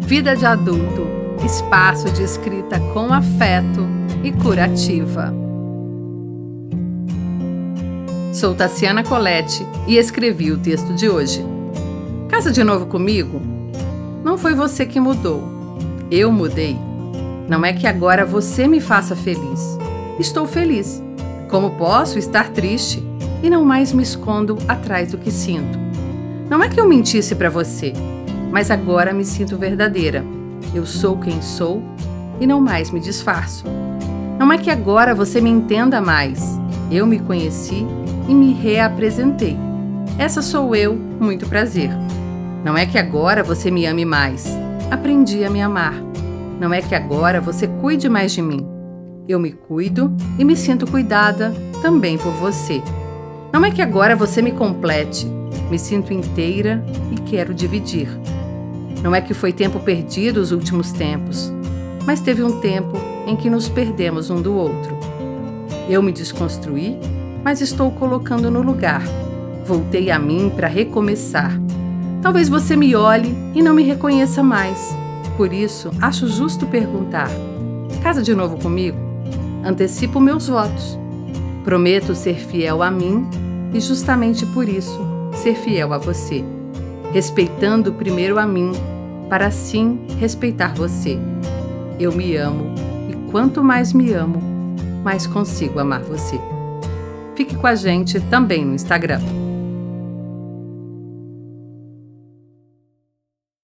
Vida de Adulto espaço de escrita com afeto e curativa. Sou Tassiana Colette e escrevi o texto de hoje. Casa de novo comigo? Não foi você que mudou. Eu mudei. Não é que agora você me faça feliz. Estou feliz. Como posso estar triste e não mais me escondo atrás do que sinto? Não é que eu mentisse para você, mas agora me sinto verdadeira. Eu sou quem sou e não mais me disfarço. Não é que agora você me entenda mais. Eu me conheci e me reapresentei. Essa sou eu, muito prazer. Não é que agora você me ame mais. Aprendi a me amar. Não é que agora você cuide mais de mim. Eu me cuido e me sinto cuidada também por você. Não é que agora você me complete. Me sinto inteira e quero dividir. Não é que foi tempo perdido os últimos tempos, mas teve um tempo em que nos perdemos um do outro. Eu me desconstruí, mas estou colocando no lugar. Voltei a mim para recomeçar. Talvez você me olhe e não me reconheça mais. Por isso, acho justo perguntar: casa de novo comigo? Antecipo meus votos. Prometo ser fiel a mim e, justamente por isso, ser fiel a você, respeitando primeiro a mim para assim respeitar você. Eu me amo e quanto mais me amo, mais consigo amar você. Fique com a gente também no Instagram.